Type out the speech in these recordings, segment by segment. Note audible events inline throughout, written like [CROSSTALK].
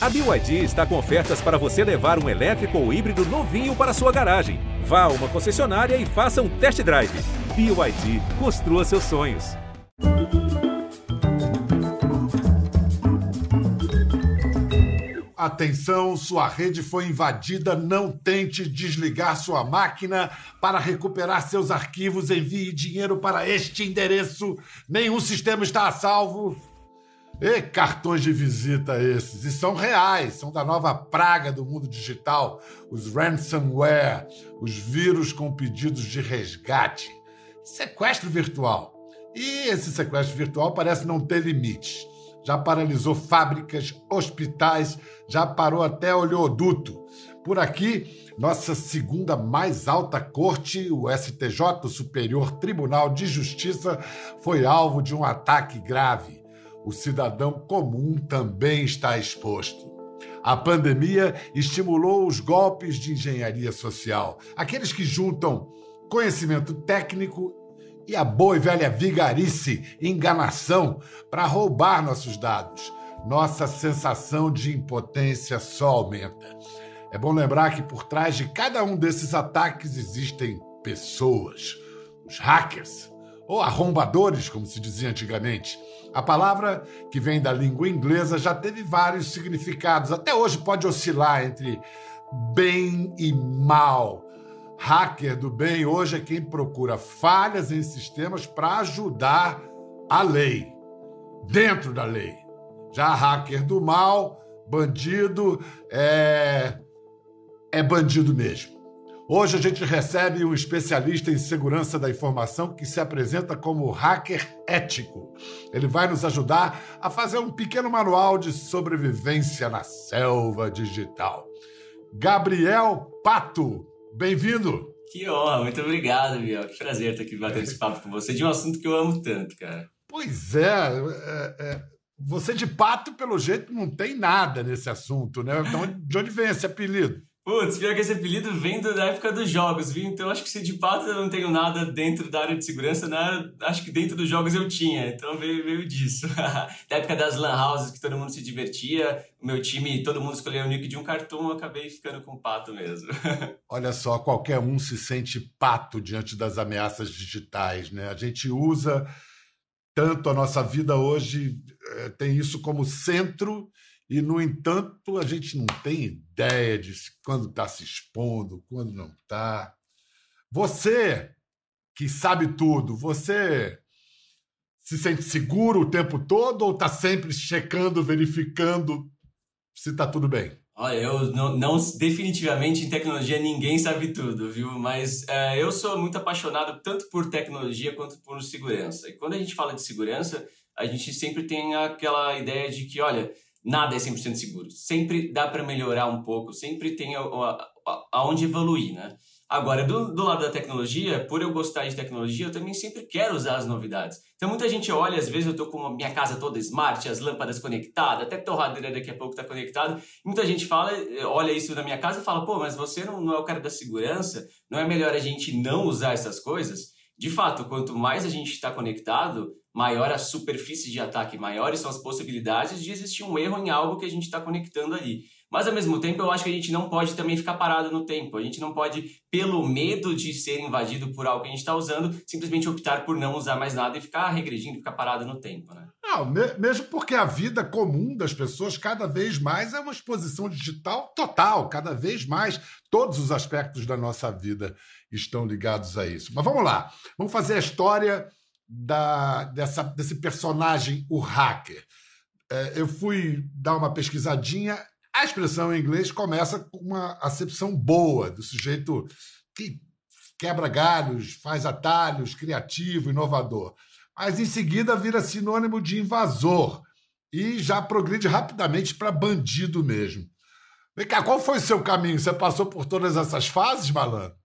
A BYD está com ofertas para você levar um elétrico ou híbrido novinho para sua garagem. Vá a uma concessionária e faça um test drive. BYD, construa seus sonhos. Atenção, sua rede foi invadida. Não tente desligar sua máquina. Para recuperar seus arquivos, envie dinheiro para este endereço. Nenhum sistema está a salvo. E cartões de visita esses? E são reais, são da nova praga do mundo digital, os ransomware, os vírus com pedidos de resgate. Sequestro virtual. E esse sequestro virtual parece não ter limites. Já paralisou fábricas, hospitais, já parou até oleoduto. Por aqui, nossa segunda mais alta corte, o STJ, o Superior Tribunal de Justiça, foi alvo de um ataque grave o cidadão comum também está exposto. A pandemia estimulou os golpes de engenharia social, aqueles que juntam conhecimento técnico e a boa e velha vigarice, enganação, para roubar nossos dados. Nossa sensação de impotência só aumenta. É bom lembrar que por trás de cada um desses ataques existem pessoas, os hackers, ou arrombadores, como se dizia antigamente. A palavra, que vem da língua inglesa, já teve vários significados. Até hoje pode oscilar entre bem e mal. Hacker do bem hoje é quem procura falhas em sistemas para ajudar a lei, dentro da lei. Já hacker do mal, bandido, é, é bandido mesmo. Hoje a gente recebe um especialista em segurança da informação que se apresenta como hacker ético. Ele vai nos ajudar a fazer um pequeno manual de sobrevivência na selva digital. Gabriel Pato, bem-vindo! Que honra, muito obrigado, Biel. Que prazer estar aqui batendo esse papo com você de um assunto que eu amo tanto, cara. Pois é, é, é você de pato, pelo jeito, não tem nada nesse assunto, né? Então, de onde vem esse apelido? Putz, pior que esse apelido vem da época dos jogos, viu? Então acho que se de fato eu não tenho nada dentro da área de segurança, né? acho que dentro dos jogos eu tinha, então veio, veio disso. [LAUGHS] da época das lan houses que todo mundo se divertia, o meu time, todo mundo escolheu o nick de um cartão, eu acabei ficando com pato mesmo. [LAUGHS] Olha só, qualquer um se sente pato diante das ameaças digitais, né? A gente usa tanto a nossa vida hoje, eh, tem isso como centro e, no entanto, a gente não tem ideia de quando está se expondo, quando não está. Você que sabe tudo, você se sente seguro o tempo todo ou está sempre checando, verificando se está tudo bem? Olha, eu não, não, definitivamente em tecnologia ninguém sabe tudo, viu? Mas é, eu sou muito apaixonado tanto por tecnologia quanto por segurança. E quando a gente fala de segurança, a gente sempre tem aquela ideia de que, olha, nada é 100% seguro. Sempre dá para melhorar um pouco, sempre tem aonde evoluir, né? Agora, do, do, lado da tecnologia, por eu gostar de tecnologia, eu também sempre quero usar as novidades. Então, muita gente olha, às vezes eu estou com a minha casa toda smart, as lâmpadas conectadas, até torradeira daqui a pouco está conectado. Muita gente fala, olha isso na minha casa e fala, pô, mas você não, não é o cara da segurança? Não é melhor a gente não usar essas coisas? De fato, quanto mais a gente está conectado, maior a superfície de ataque, maiores são as possibilidades de existir um erro em algo que a gente está conectando ali. Mas ao mesmo tempo, eu acho que a gente não pode também ficar parado no tempo. A gente não pode, pelo medo de ser invadido por algo que a gente está usando, simplesmente optar por não usar mais nada e ficar regredindo, ficar parado no tempo. Né? Não, mesmo porque a vida comum das pessoas cada vez mais é uma exposição digital total, cada vez mais todos os aspectos da nossa vida estão ligados a isso. Mas vamos lá, vamos fazer a história da, dessa, desse personagem, o hacker. É, eu fui dar uma pesquisadinha. A expressão em inglês começa com uma acepção boa do sujeito que quebra galhos, faz atalhos, criativo, inovador. Mas em seguida vira sinônimo de invasor e já progride rapidamente para bandido mesmo. Vem cá, qual foi o seu caminho? Você passou por todas essas fases, malandro?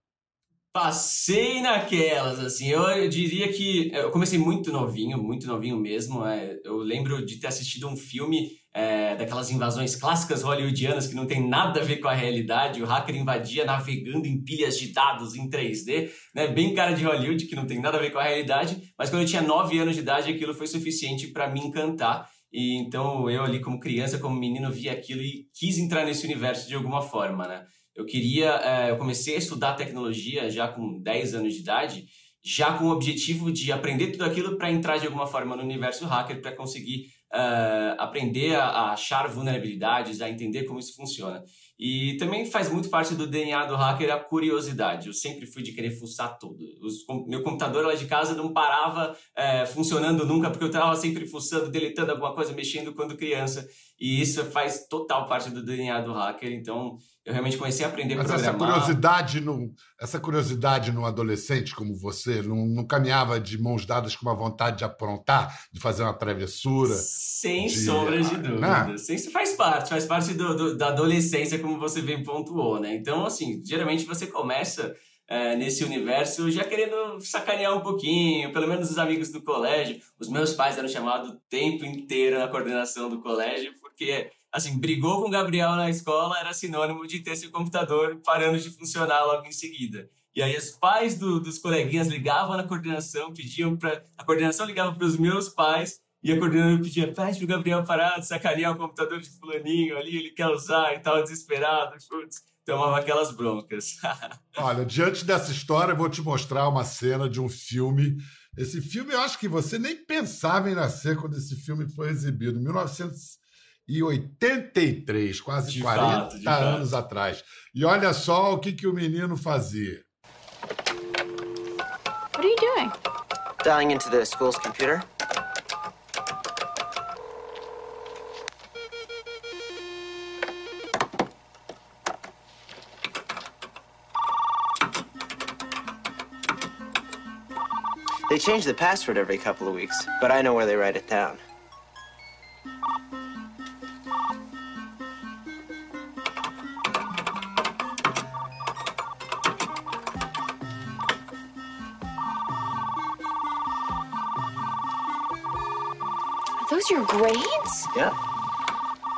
Passei naquelas, assim, eu, eu, diria que eu comecei muito novinho, muito novinho mesmo. É, eu lembro de ter assistido um filme é, daquelas invasões clássicas hollywoodianas que não tem nada a ver com a realidade. O hacker invadia navegando em pilhas de dados em 3D, né? Bem cara de Hollywood, que não tem nada a ver com a realidade. Mas quando eu tinha 9 anos de idade, aquilo foi suficiente para me encantar. E então eu ali como criança, como menino, vi aquilo e quis entrar nesse universo de alguma forma, né? Eu queria, é, eu comecei a estudar tecnologia já com 10 anos de idade, já com o objetivo de aprender tudo aquilo para entrar de alguma forma no universo hacker, para conseguir uh, aprender a, a, achar vulnerabilidades, a entender como isso funciona. E também faz muito parte do DNA do hacker a curiosidade. Eu sempre fui de querer fuçar tudo. Os, meu computador lá de casa não parava é, funcionando nunca, porque eu estava sempre fuçando, deletando alguma coisa, mexendo quando criança. E isso faz total parte do DNA do hacker. Então, eu realmente comecei a aprender Mas programar. essa curiosidade, no, essa curiosidade no adolescente como você não, não, caminhava de mãos dadas com uma vontade de aprontar, de fazer uma travessura? Sem de... sombra de dúvida. Né? Sem, faz parte, faz parte do, do, da adolescência, como você bem pontuou, né? Então, assim, geralmente você começa é, nesse universo já querendo sacanear um pouquinho, pelo menos os amigos do colégio. Os meus pais eram chamados o tempo inteiro na coordenação do colégio, porque assim, brigou com o Gabriel na escola era sinônimo de ter seu computador parando de funcionar logo em seguida. E aí os pais do, dos coleguinhas ligavam na coordenação, pediam para a coordenação ligava para os meus pais e a coordenadora pedia, pede pro Gabriel parar de sacanear o computador de fulaninho ali, ele quer usar e tal, desesperado, putz, tomava aquelas broncas. [LAUGHS] Olha, diante dessa história, eu vou te mostrar uma cena de um filme. Esse filme, eu acho que você nem pensava em nascer quando esse filme foi exibido, em 1900 e 83, quase de 40 fato, anos fato. atrás. E olha só o que, que o menino fazia. What are you doing? Dialing into the school's computer. They change the password every couple of weeks, but I know where they write it down. Are those your grades? Yeah.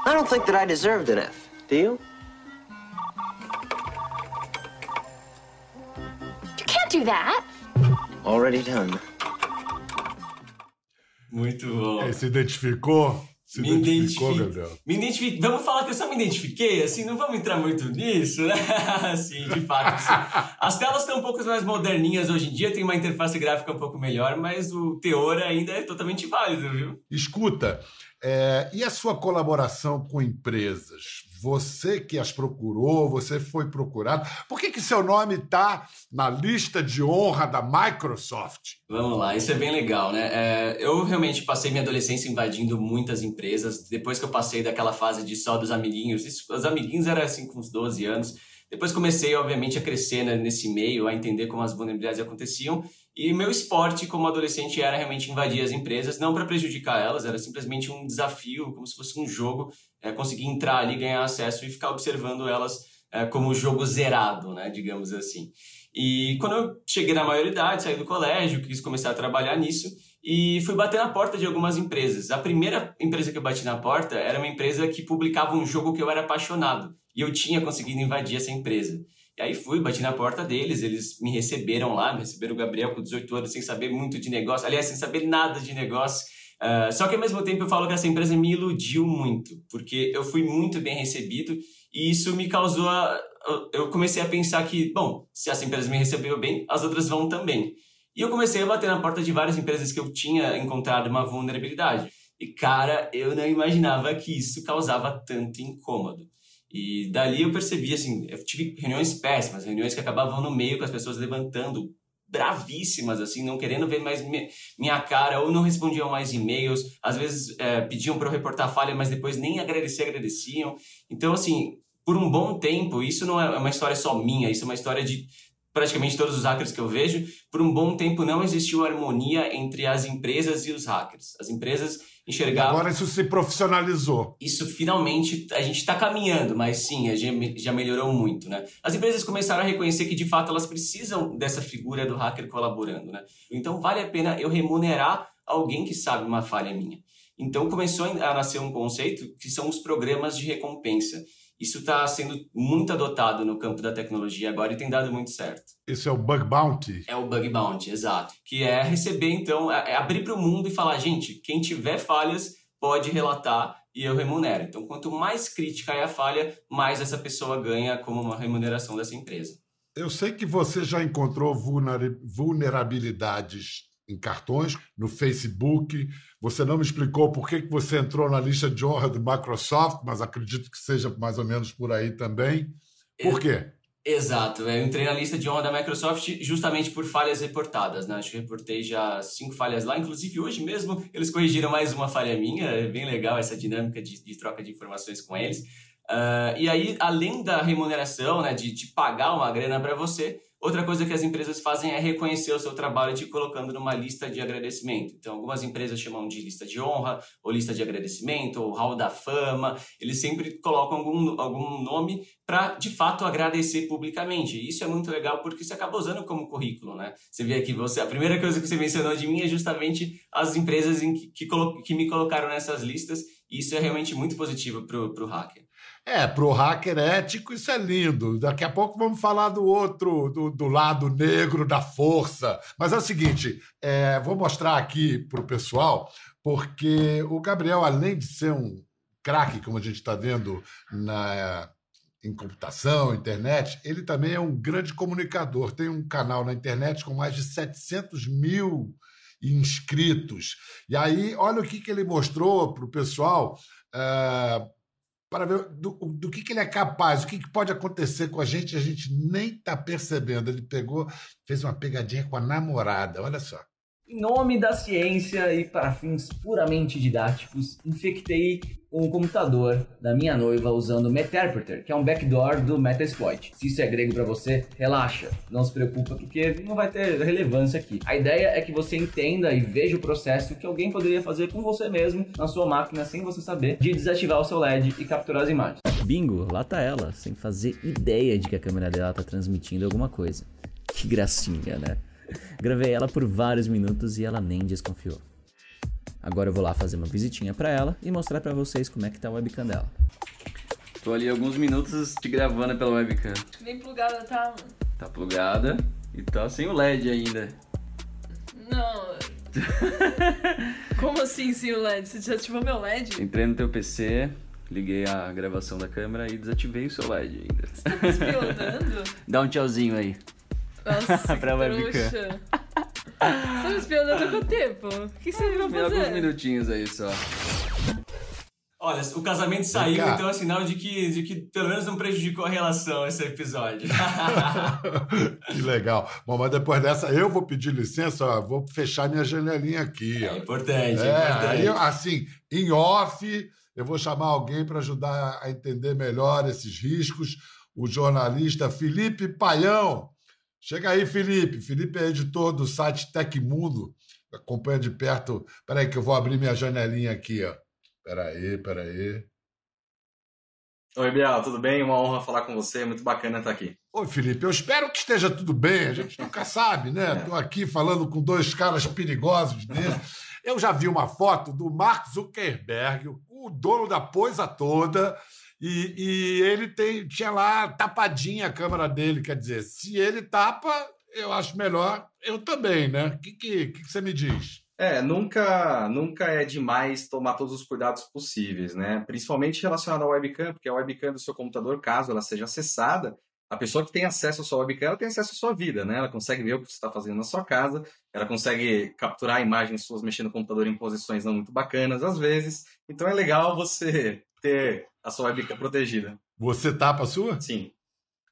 I don't think that I deserved an F. Do you? You can't do that. Already done. Muito bom. Se identificou? Se me identificou, Gabriel? Me identifiquei. Vamos falar que eu só me identifiquei, assim, não vamos entrar muito nisso, né? [LAUGHS] Sim, de fato. Sim. As telas estão um pouco mais moderninhas hoje em dia, tem uma interface gráfica um pouco melhor, mas o teor ainda é totalmente válido, viu? Escuta, é, e a sua colaboração com empresas? Você que as procurou, você foi procurado. Por que, que seu nome está na lista de honra da Microsoft? Vamos lá, isso é bem legal, né? É, eu realmente passei minha adolescência invadindo muitas empresas. Depois que eu passei daquela fase de só dos amiguinhos, isso, os amiguinhos eram assim com uns 12 anos. Depois comecei, obviamente, a crescer né, nesse meio, a entender como as vulnerabilidades aconteciam. E meu esporte como adolescente era realmente invadir as empresas, não para prejudicar elas, era simplesmente um desafio, como se fosse um jogo, é, conseguir entrar ali, ganhar acesso e ficar observando elas é, como jogo zerado, né, digamos assim. E quando eu cheguei na maioridade, saí do colégio, quis começar a trabalhar nisso e fui bater na porta de algumas empresas. A primeira empresa que eu bati na porta era uma empresa que publicava um jogo que eu era apaixonado e eu tinha conseguido invadir essa empresa. E aí fui, bati na porta deles, eles me receberam lá, me receberam o Gabriel com 18 anos sem saber muito de negócio, aliás, sem saber nada de negócio. Uh, só que ao mesmo tempo eu falo que essa empresa me iludiu muito, porque eu fui muito bem recebido e isso me causou. A, eu comecei a pensar que, bom, se essa empresa me recebeu bem, as outras vão também. E eu comecei a bater na porta de várias empresas que eu tinha encontrado uma vulnerabilidade. E cara, eu não imaginava que isso causava tanto incômodo. E dali eu percebi, assim, eu tive reuniões péssimas, reuniões que acabavam no meio com as pessoas levantando, bravíssimas, assim, não querendo ver mais minha cara, ou não respondiam mais e-mails, às vezes é, pediam para eu reportar falha, mas depois nem agradecer, agradeciam. Então, assim, por um bom tempo, isso não é uma história só minha, isso é uma história de praticamente todos os hackers que eu vejo, por um bom tempo não existiu harmonia entre as empresas e os hackers. As empresas enxergar. Agora isso se profissionalizou. Isso finalmente a gente está caminhando, mas sim, já melhorou muito, né? As empresas começaram a reconhecer que de fato elas precisam dessa figura do hacker colaborando, né? Então vale a pena eu remunerar alguém que sabe uma falha minha. Então começou a nascer um conceito que são os programas de recompensa. Isso está sendo muito adotado no campo da tecnologia agora e tem dado muito certo. Isso é o Bug Bounty? É o Bug Bounty, exato. Que é receber, então, é, é abrir para o mundo e falar, gente, quem tiver falhas pode relatar e eu remunero. Então, quanto mais crítica é a falha, mais essa pessoa ganha como uma remuneração dessa empresa. Eu sei que você já encontrou vulnerabilidades em cartões, no Facebook. Você não me explicou por que você entrou na lista de honra do Microsoft, mas acredito que seja mais ou menos por aí também. Por quê? Exato, eu entrei na lista de honra da Microsoft justamente por falhas reportadas, né? Acho que reportei já cinco falhas lá, inclusive hoje mesmo eles corrigiram mais uma falha minha, é bem legal essa dinâmica de, de troca de informações com eles. Uh, e aí, além da remuneração, né, de, de pagar uma grana para você, Outra coisa que as empresas fazem é reconhecer o seu trabalho te colocando numa lista de agradecimento. Então, algumas empresas chamam de lista de honra, ou lista de agradecimento, ou hall da fama. Eles sempre colocam algum, algum nome para, de fato, agradecer publicamente. E isso é muito legal porque você acaba usando como currículo, né? Você vê aqui, você, a primeira coisa que você mencionou de mim é justamente as empresas em que, que, que me colocaram nessas listas. Isso é realmente muito positivo para o hacker. É, para o hacker ético isso é lindo. Daqui a pouco vamos falar do outro, do, do lado negro da força. Mas é o seguinte, é, vou mostrar aqui para o pessoal, porque o Gabriel, além de ser um craque, como a gente está vendo na, em computação, internet, ele também é um grande comunicador. Tem um canal na internet com mais de 700 mil inscritos. E aí, olha o que, que ele mostrou para o pessoal. Uh, para ver do, do que, que, ele é capaz, o que, que, pode acontecer com a gente, a gente nem está percebendo. Ele pegou, fez uma pegadinha com a namorada, olha só. Em nome da ciência e para fins puramente didáticos, infectei um computador da minha noiva usando o Meterpreter, que é um backdoor do Metasploit. Se isso é grego para você, relaxa, não se preocupa porque não vai ter relevância aqui. A ideia é que você entenda e veja o processo que alguém poderia fazer com você mesmo na sua máquina sem você saber de desativar o seu LED e capturar as imagens. Bingo, lá tá ela, sem fazer ideia de que a câmera dela tá transmitindo alguma coisa. Que gracinha, né? Gravei ela por vários minutos e ela nem desconfiou. Agora eu vou lá fazer uma visitinha para ela e mostrar para vocês como é que tá a webcam dela. Tô ali alguns minutos te gravando pela webcam. Nem plugada tá, mano. Tá plugada e tá sem o LED ainda. Não. Como assim sem o LED? Você desativou meu LED? Entrei no teu PC, liguei a gravação da câmera e desativei o seu LED ainda. Você tá me espionando? Dá um tchauzinho aí. Nossa, [LAUGHS] pra webcam. Você tá me espionando há quanto tempo? O que você vai fazer? Alguns minutinhos aí só. Olha, o casamento saiu, então é sinal de que, de que pelo menos não prejudicou a relação esse episódio. [LAUGHS] que legal. Bom, mas depois dessa eu vou pedir licença, ó, vou fechar minha janelinha aqui. Ó. É importante, é, é importante. Aí, assim, em off, eu vou chamar alguém para ajudar a entender melhor esses riscos. O jornalista Felipe Paião. Chega aí, Felipe. Felipe é editor do site Tecmundo. Acompanha de perto. Espera aí que eu vou abrir minha janelinha aqui, ó. Espera aí, espera aí. Oi, Bial, tudo bem? Uma honra falar com você, muito bacana estar aqui. Oi, Felipe, eu espero que esteja tudo bem, a gente [LAUGHS] nunca sabe, né? Estou é. aqui falando com dois caras perigosos dele. [LAUGHS] Eu já vi uma foto do Mark Zuckerberg, o dono da coisa toda, e, e ele tem, tinha lá tapadinha a câmera dele. Quer dizer, se ele tapa, eu acho melhor eu também, né? O que, que, que você me diz? É, nunca, nunca é demais tomar todos os cuidados possíveis, né? Principalmente relacionado à webcam, porque a webcam do seu computador, caso ela seja acessada, a pessoa que tem acesso à sua webcam, ela tem acesso à sua vida, né? Ela consegue ver o que você está fazendo na sua casa, ela consegue capturar imagens suas mexendo no computador em posições não muito bacanas, às vezes. Então é legal você ter a sua webcam protegida. Você tapa a sua? Sim.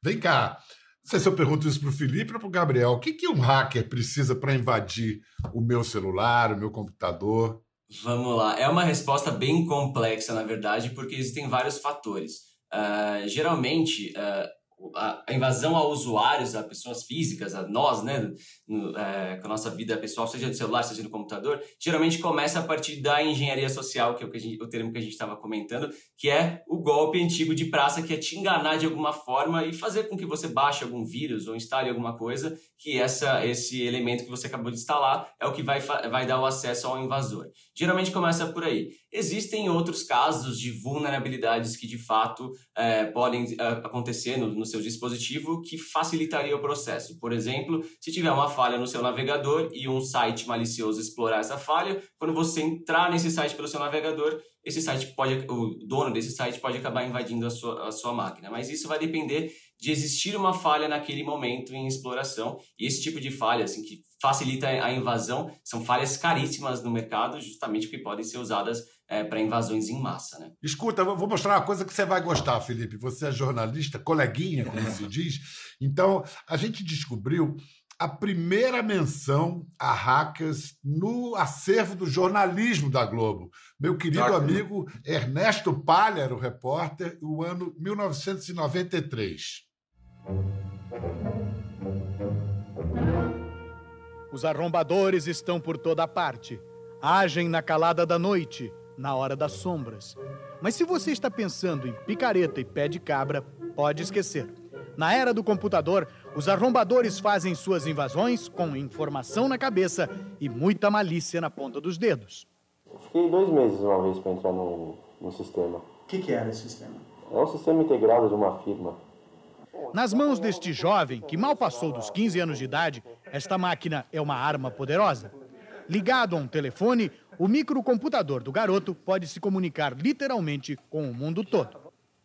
Vem cá. Não sei se eu pergunto isso para o Felipe ou para o Gabriel. O que, que um hacker precisa para invadir o meu celular, o meu computador? Vamos lá. É uma resposta bem complexa, na verdade, porque existem vários fatores. Uh, geralmente, uh, a, invasão a usuários, a pessoas físicas, a nós, né, no, é, com a nossa vida pessoal, seja do celular, seja do computador, geralmente começa a partir da engenharia social, que é o, que gente, o termo que a gente estava comentando, que é o golpe antigo de praça, que é te enganar de alguma forma e fazer com que você baixe algum vírus ou instale alguma coisa, que essa, esse elemento que você acabou de instalar é o que vai, vai dar o acesso ao invasor. Geralmente começa por aí. Existem outros casos de vulnerabilidades que de fato é, podem é, acontecer no, no seu dispositivo que facilitaria o processo. Por exemplo, se tiver uma falha no seu navegador e um site malicioso explorar essa falha, quando você entrar nesse site pelo seu navegador, esse site pode, o dono desse site pode acabar invadindo a sua, a sua máquina. Mas isso vai depender de existir uma falha naquele momento em exploração. E esse tipo de falha, assim, que facilita a invasão, são falhas caríssimas no mercado, justamente porque podem ser usadas é, para invasões em massa. Né? Escuta, vou mostrar uma coisa que você vai gostar, Felipe. Você é jornalista, coleguinha, como se diz. Então, a gente descobriu a primeira menção a hackers no acervo do jornalismo da Globo. Meu querido amigo Ernesto Palha, o repórter, o ano 1993. Os arrombadores estão por toda parte. Agem na calada da noite, na hora das sombras. Mas se você está pensando em picareta e pé de cabra, pode esquecer. Na era do computador, os arrombadores fazem suas invasões com informação na cabeça e muita malícia na ponta dos dedos. Fiquei dois meses uma vez para entrar no, no sistema. O que, que era esse sistema? É um sistema integrado de uma firma. Nas mãos deste jovem, que mal passou dos 15 anos de idade, esta máquina é uma arma poderosa. Ligado a um telefone, o microcomputador do garoto pode se comunicar literalmente com o mundo todo.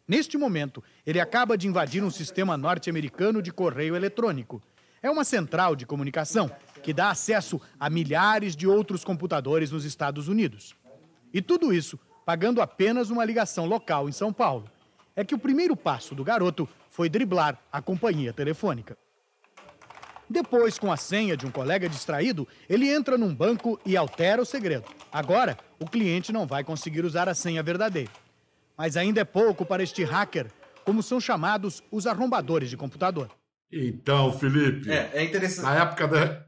Neste momento, ele acaba de invadir um sistema norte-americano de correio eletrônico. É uma central de comunicação que dá acesso a milhares de outros computadores nos Estados Unidos. E tudo isso pagando apenas uma ligação local em São Paulo. É que o primeiro passo do garoto foi driblar a companhia telefônica. Depois, com a senha de um colega distraído, ele entra num banco e altera o segredo. Agora, o cliente não vai conseguir usar a senha verdadeira. Mas ainda é pouco para este hacker, como são chamados os arrombadores de computador. Então, Felipe. É, é interessante. Na época da.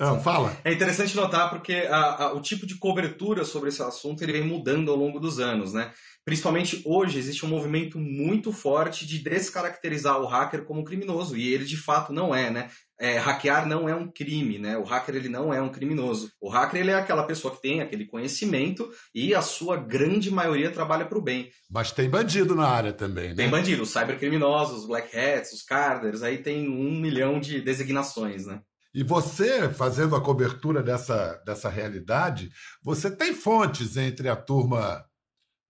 Ah, fala. É interessante notar porque a, a, o tipo de cobertura sobre esse assunto ele vem mudando ao longo dos anos, né? Principalmente hoje existe um movimento muito forte de descaracterizar o hacker como criminoso e ele de fato não é, né? É, hackear não é um crime, né? O hacker ele não é um criminoso. O hacker ele é aquela pessoa que tem aquele conhecimento e a sua grande maioria trabalha para o bem. Mas tem bandido na área também, né? Tem bandido, os cybercriminosos, os black hats, os carders, aí tem um milhão de designações, né? E você, fazendo a cobertura dessa, dessa realidade, você tem fontes entre a turma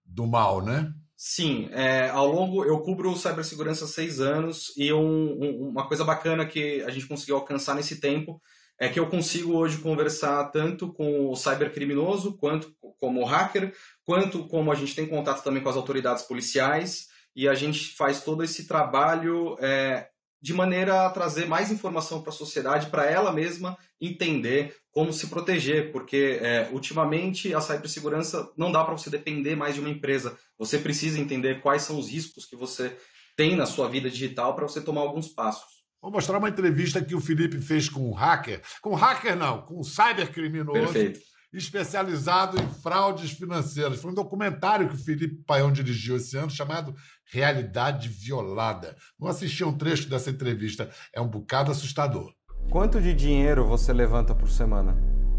do mal, né? Sim, é, ao longo eu cubro cibersegurança há seis anos e um, um, uma coisa bacana que a gente conseguiu alcançar nesse tempo é que eu consigo hoje conversar tanto com o cybercriminoso quanto como hacker, quanto como a gente tem contato também com as autoridades policiais e a gente faz todo esse trabalho é, de maneira a trazer mais informação para a sociedade, para ela mesma entender como se proteger, porque é, ultimamente a cibersegurança não dá para você depender mais de uma empresa. Você precisa entender quais são os riscos que você tem na sua vida digital para você tomar alguns passos. Vou mostrar uma entrevista que o Felipe fez com um hacker. Com hacker não, com um cybercriminoso. Perfeito especializado em fraudes financeiras. Foi um documentário que o Felipe Paião dirigiu esse ano chamado Realidade Violada. Vamos assistir um trecho dessa entrevista. É um bocado assustador. Quanto de dinheiro você levanta por semana?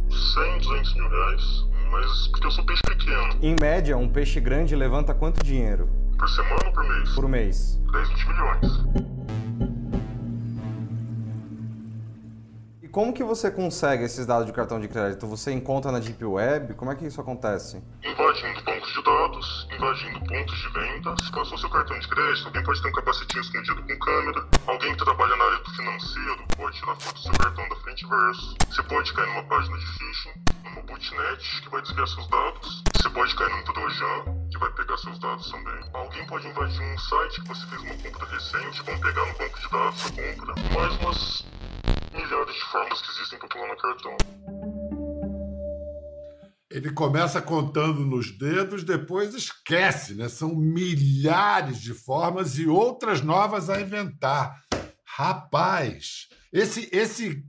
100, 200 mil reais, mas porque eu sou peixe pequeno. Em média, um peixe grande levanta quanto dinheiro? Por semana ou por mês? Por mês. 10, 20 milhões. Como que você consegue esses dados de cartão de crédito? Você encontra na Deep Web? Como é que isso acontece? Invadindo bancos de dados, invadindo pontos de venda. Se caso seu cartão de crédito, alguém pode ter um capacetinho escondido com câmera. Alguém que trabalha na área do financeiro pode tirar foto do seu cartão da frente verso. Você pode cair numa página de phishing, numa botnet que vai desviar seus dados. Você pode cair num trojan que vai pegar seus dados também. Alguém pode invadir um site que você fez uma compra recente, vão pegar no banco de dados a compra. Mais umas milhares de formas que existem para pular no cartão. Ele começa contando nos dedos, depois esquece, né? São milhares de formas e outras novas a inventar. Rapaz, esse esse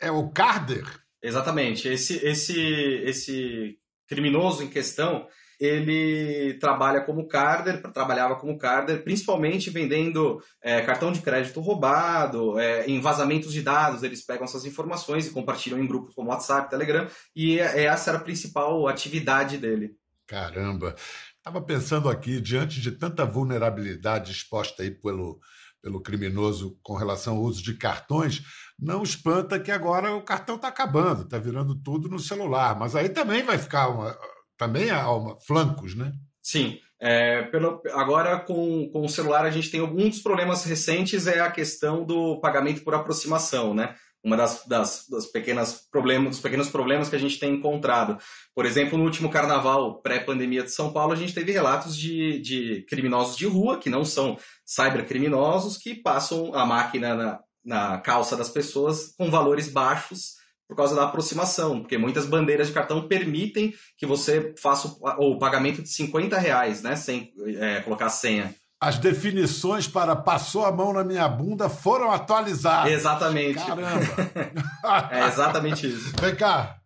é o Carder? Exatamente. Esse esse esse criminoso em questão, ele trabalha como carder, trabalhava como carder, principalmente vendendo é, cartão de crédito roubado, é, em vazamentos de dados, eles pegam essas informações e compartilham em grupos como WhatsApp, Telegram, e é, essa era a principal atividade dele. Caramba! Estava pensando aqui, diante de tanta vulnerabilidade exposta aí pelo, pelo criminoso com relação ao uso de cartões, não espanta que agora o cartão está acabando, está virando tudo no celular. Mas aí também vai ficar uma, também há uma, flancos, né? Sim. É, pelo, agora, com, com o celular, a gente tem alguns problemas recentes, é a questão do pagamento por aproximação, né? Uma das, das, das pequenas problemas, dos pequenos problemas que a gente tem encontrado. Por exemplo, no último carnaval pré-pandemia de São Paulo, a gente teve relatos de, de criminosos de rua, que não são cybercriminosos, que passam a máquina na, na calça das pessoas com valores baixos por causa da aproximação, porque muitas bandeiras de cartão permitem que você faça o, o pagamento de 50 reais, né, sem é, colocar a senha. As definições para passou a mão na minha bunda foram atualizadas. Exatamente. Caramba! [LAUGHS] é exatamente isso. Vem cá,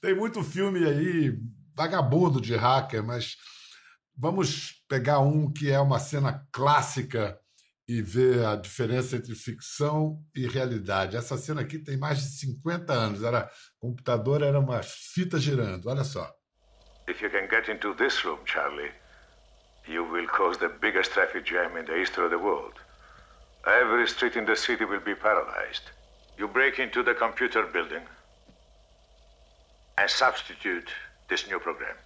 tem muito filme aí, vagabundo de hacker, mas vamos pegar um que é uma cena clássica e ver a diferença entre ficção e realidade. Essa cena aqui tem mais de 50 anos. Era computador era uma fita girando. Olha só. If you can get into this room, Charlie, you will cause the biggest traffic jam in the history of the world. Every street in the city will be paralyzed. You break into the computer building and substitute this new program.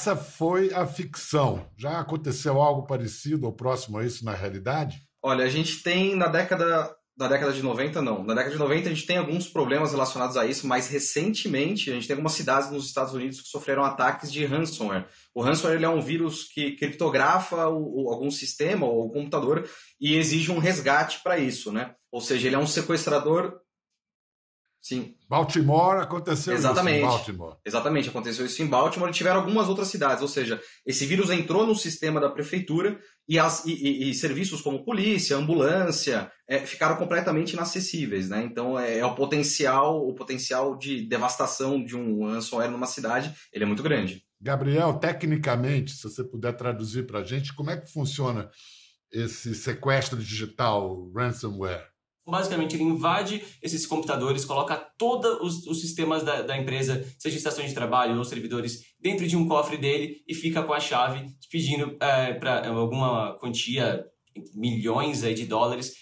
Essa foi a ficção. Já aconteceu algo parecido ou próximo a isso na realidade? Olha, a gente tem na década na década de 90, não. Na década de 90 a gente tem alguns problemas relacionados a isso, mas recentemente a gente tem algumas cidades nos Estados Unidos que sofreram ataques de ransomware. O ransomware ele é um vírus que criptografa o, o, algum sistema ou computador e exige um resgate para isso, né? Ou seja, ele é um sequestrador Sim. Baltimore aconteceu Exatamente. isso em Baltimore. Exatamente, aconteceu isso em Baltimore e tiveram algumas outras cidades. Ou seja, esse vírus entrou no sistema da prefeitura e, as, e, e, e serviços como polícia, ambulância, é, ficaram completamente inacessíveis. Né? Então, é, é, o potencial o potencial de devastação de um ransomware numa cidade ele é muito grande. Gabriel, tecnicamente, se você puder traduzir para a gente, como é que funciona esse sequestro digital ransomware? Basicamente, ele invade esses computadores, coloca todos os, os sistemas da, da, empresa, seja estações de trabalho ou servidores, dentro de um cofre dele e fica com a chave pedindo é, para alguma quantia, milhões aí de dólares,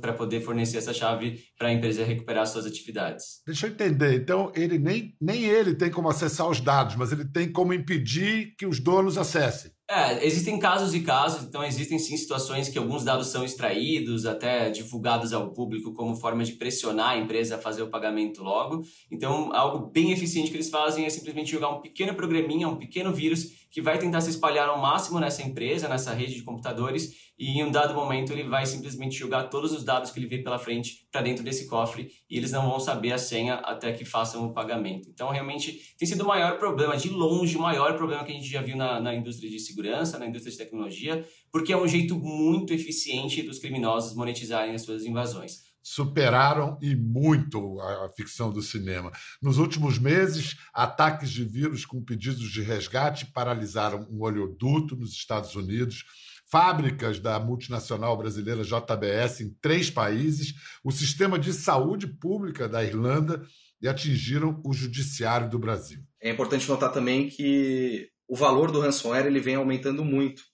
para poder fornecer essa chave para a empresa recuperar suas atividades. Deixa eu entender. Então, ele nem, nem ele tem como acessar os dados, mas ele tem como impedir que os donos acessem. É, existem casos e casos, então existem sim situações que alguns dados são extraídos, até divulgados ao público como forma de pressionar a empresa a fazer o pagamento logo. Então, algo bem eficiente que eles fazem é simplesmente jogar um pequeno programinha, um pequeno vírus que vai tentar se espalhar ao máximo nessa empresa, nessa rede de computadores, e em um dado momento ele vai simplesmente jogar todos os dados que ele vê pela frente para dentro desse cofre e eles não vão saber a senha até que façam o pagamento. Então, realmente, tem sido o maior problema, de longe, o maior problema que a gente já viu na, na indústria de segurança, na indústria de tecnologia, porque é um jeito muito eficiente dos criminosos monetizarem as suas invasões superaram e muito a, ficção do cinema. Nos últimos meses, ataques de vírus com pedidos de resgate paralisaram um oleoduto nos Estados Unidos, fábricas da multinacional brasileira JBS em três países, o sistema de saúde pública da Irlanda e atingiram o judiciário do Brasil. É importante notar também que o valor do ransomware ele vem aumentando muito.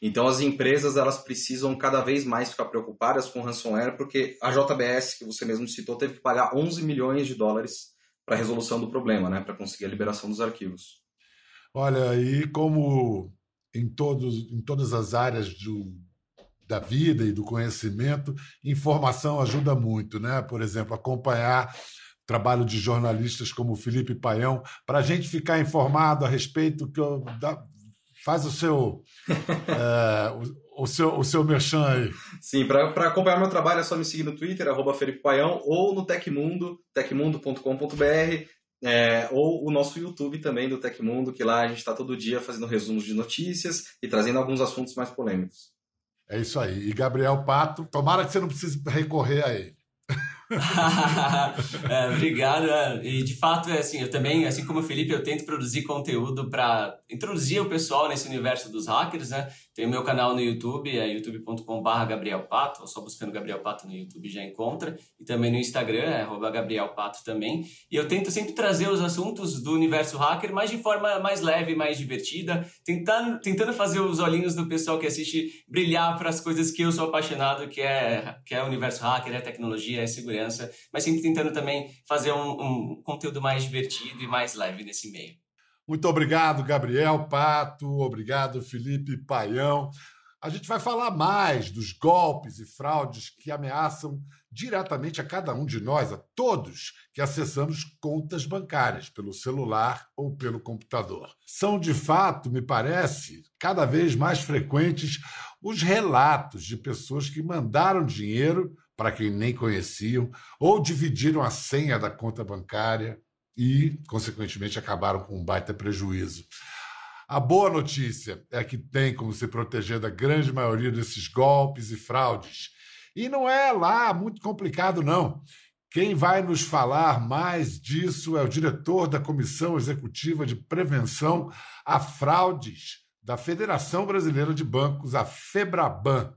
Então as empresas elas precisam cada vez mais ficar preocupadas com ransomware, porque a JBS, que você mesmo citou, teve que pagar 11 milhões de dólares para a resolução do problema, né, para conseguir a liberação dos arquivos. Olha, e como em, todos, em todas as áreas do, da vida e do conhecimento, informação ajuda muito, né? Por exemplo, acompanhar trabalho de jornalistas como Felipe Paião, para a gente ficar informado a respeito que, da, faz o seu, [LAUGHS] é, o, o, seu, o seu merchan aí. Sim, para acompanhar meu trabalho é só me seguir no Twitter, arroba Felipe Paião, ou no Tecmundo, tecmundo.com.br, é, ou o nosso YouTube também do Tecmundo, que lá a gente está todo dia fazendo resumos de notícias e trazendo alguns assuntos mais polêmicos. É isso aí. E Gabriel Pato, tomara que você não precise recorrer a ele. [LAUGHS] é, obrigado. É. E de fato, é assim, eu também, assim como o Felipe, eu tento produzir conteúdo para introduzir o pessoal nesse universo dos hackers, né? Tem o meu canal no YouTube, é youtube.com.br Gabriel Pato, só buscando Gabriel Pato no YouTube já encontra. E também no Instagram, é Gabriel Pato também. E eu tento sempre trazer os assuntos do universo hacker, mas de forma mais leve, mais divertida, tentando, tentando fazer os olhinhos do pessoal que assiste brilhar para as coisas que eu sou apaixonado, que é, que é o universo hacker, é tecnologia, é segurança, mas sempre tentando também fazer um, um conteúdo mais divertido e mais leve nesse meio. Muito obrigado, Gabriel Pato. Obrigado, Felipe Paião. A gente vai falar mais dos golpes e fraudes que ameaçam diretamente a cada um de nós, a todos que acessamos contas bancárias pelo celular ou pelo computador. São, de fato, me parece, cada vez mais frequentes os relatos de pessoas que mandaram dinheiro para quem nem conheciam ou dividiram a senha da conta bancária e, consequentemente, acabaram com um baita prejuízo. A boa notícia é que tem como se proteger da grande maioria desses golpes e fraudes. E não é lá muito complicado, não. Quem vai nos falar mais disso é o diretor da Comissão Executiva de Prevenção a Fraudes da Federação Brasileira de Bancos, a FEBRABAN.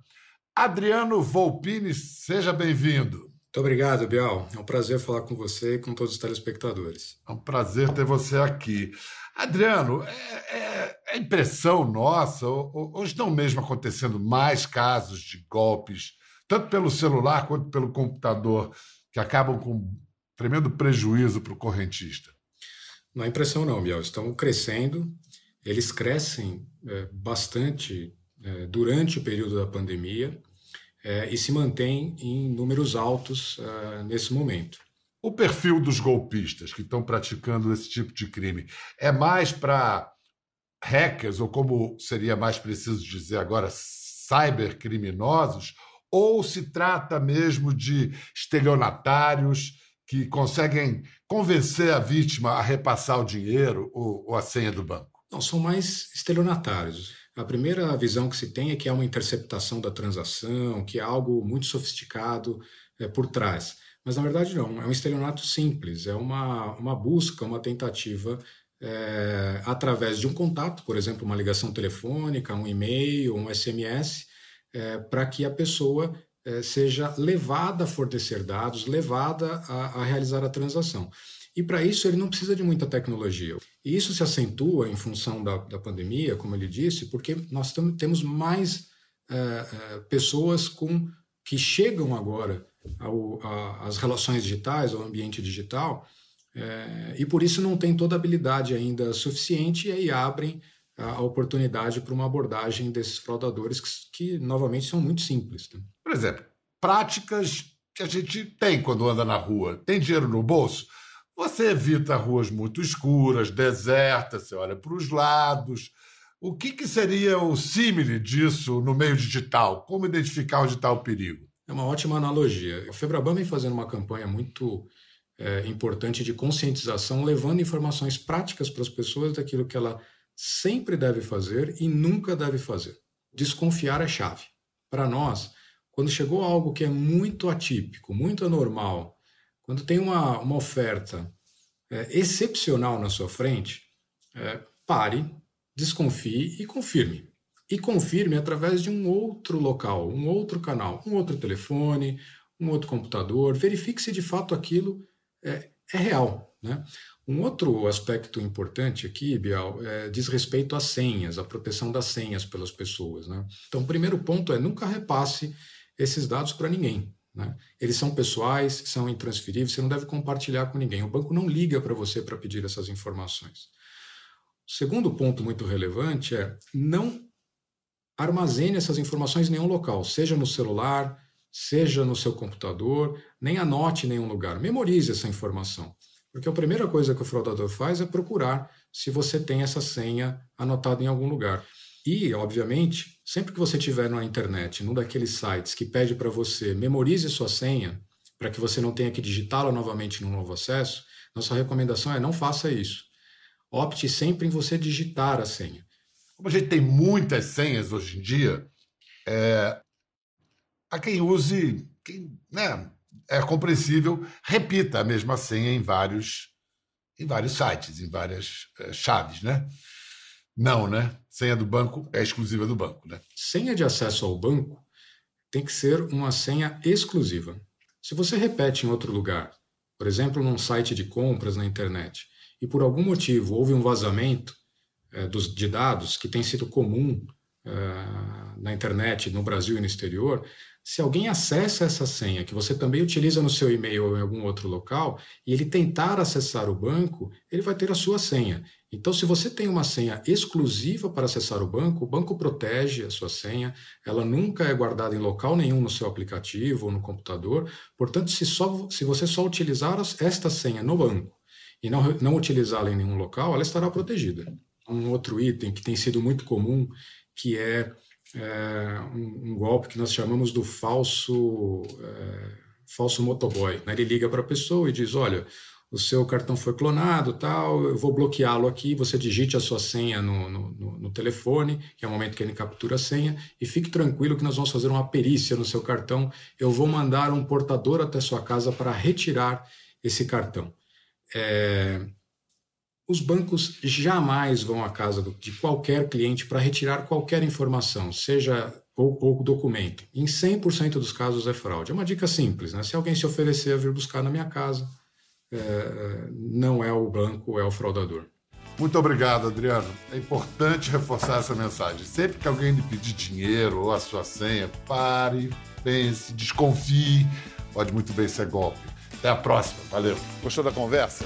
Adriano Volpini, seja bem-vindo. Muito obrigado, Bial. É um prazer falar com você e com todos os telespectadores. É um prazer ter você aqui. Adriano, é, é, é impressão nossa, ou, estão mesmo acontecendo mais casos de golpes, tanto pelo celular quanto pelo computador, que acabam com tremendo prejuízo para o correntista? Não é impressão, não, Bial. Estão crescendo, eles crescem é, bastante é, durante o período da pandemia é, e se mantém em números altos uh, nesse momento. O perfil dos golpistas que estão praticando esse tipo de crime é mais para hackers, ou como seria mais preciso dizer agora, cybercriminosos, ou se trata mesmo de estelionatários que conseguem convencer a vítima a repassar o dinheiro ou, ou a senha do banco? Não, são mais estelionatários. A primeira visão que se tem é que há uma interceptação da transação, que há algo muito sofisticado é, por trás. Mas na verdade não, é um estelionato simples, é uma, uma busca, uma tentativa é, através de um contato, por exemplo, uma ligação telefônica, um e-mail, um SMS, é, para que a pessoa é, seja levada a fornecer dados, levada a, a realizar a transação. E para isso ele não precisa de muita tecnologia. E isso se acentua em função da, da pandemia, como ele disse, porque nós temos mais uh, uh, pessoas com, que chegam agora ao, a, às relações digitais, ao ambiente digital, uh, e por isso não tem toda a habilidade ainda suficiente, e aí abrem a oportunidade para uma abordagem desses fraudadores que, que novamente, são muito simples. Né? Por exemplo, práticas que a gente tem quando anda na rua. Tem dinheiro no bolso? Você evita ruas muito escuras, desertas, você olha para os lados. O que, que seria o símile disso no meio digital? Como identificar onde está o perigo? É uma ótima analogia. A Febraban vem fazendo uma campanha muito é, importante de conscientização, levando informações práticas para as pessoas daquilo que ela sempre deve fazer e nunca deve fazer. Desconfiar é chave. Para nós, quando chegou algo que é muito atípico, muito anormal, quando tem uma, uma oferta é, excepcional na sua frente, é, pare, desconfie e confirme. E confirme através de um outro local, um outro canal, um outro telefone, um outro computador. Verifique se de fato aquilo é, é real. Né? Um outro aspecto importante aqui, Bial, é, diz respeito às senhas, à proteção das senhas pelas pessoas. Né? Então, o primeiro ponto é nunca repasse esses dados para ninguém. Né? Eles são pessoais, são intransferíveis, você não deve compartilhar com ninguém. O banco não liga para você para pedir essas informações. O segundo ponto muito relevante é não armazene essas informações em nenhum local, seja no celular, seja no seu computador, nem anote em nenhum lugar. Memorize essa informação. Porque a primeira coisa que o fraudador faz é procurar se você tem essa senha anotada em algum lugar. E, obviamente, sempre que você estiver na internet, num daqueles sites que pede para você memorize sua senha, para que você não tenha que digitá-la novamente no novo acesso, nossa recomendação é não faça isso. Opte sempre em você digitar a senha. Como a gente tem muitas senhas hoje em dia, é... a quem use, quem, né, é compreensível, repita a mesma senha em vários, em vários sites, em várias é, chaves, né? Não, né? Senha do banco é exclusiva do banco, né? Senha de acesso ao banco tem que ser uma senha exclusiva. Se você repete em outro lugar, por exemplo, num site de compras na internet, e por algum motivo houve um vazamento é, dos, de dados que tem sido comum é, na internet, no Brasil e no exterior, se alguém acessa essa senha que você também utiliza no seu e-mail ou em algum outro local e ele tentar acessar o banco, ele vai ter a sua senha. Então, se você tem uma senha exclusiva para acessar o banco, o banco protege a sua senha, ela nunca é guardada em local nenhum no seu aplicativo ou no computador. Portanto, se, só, se você só utilizar esta senha no banco e não, não utilizá-la em nenhum local, ela estará protegida. Um outro item que tem sido muito comum, que é é, um, um, golpe que nós chamamos do falso, é, falso motoboy. Né? Ele liga para a pessoa e diz: Olha, o seu cartão foi clonado, tal, eu vou bloqueá-lo aqui. Você digite a sua senha no, no, no, telefone, que é o momento que ele captura a senha, e fique tranquilo que nós vamos fazer uma perícia no seu cartão. Eu vou mandar um portador até sua casa para retirar esse cartão. É, os bancos jamais vão à casa de qualquer cliente para retirar qualquer informação, seja ou, ou documento. Em 100% dos casos é fraude. É uma dica simples, né? Se alguém se oferecer a vir buscar na minha casa, é, não é o banco, é o fraudador. Muito obrigado, Adriano. É importante reforçar essa mensagem. Sempre que alguém lhe pedir dinheiro ou a sua senha, pare, pense, desconfie. Pode muito bem ser golpe. Até a próxima. Valeu. Gostou da conversa?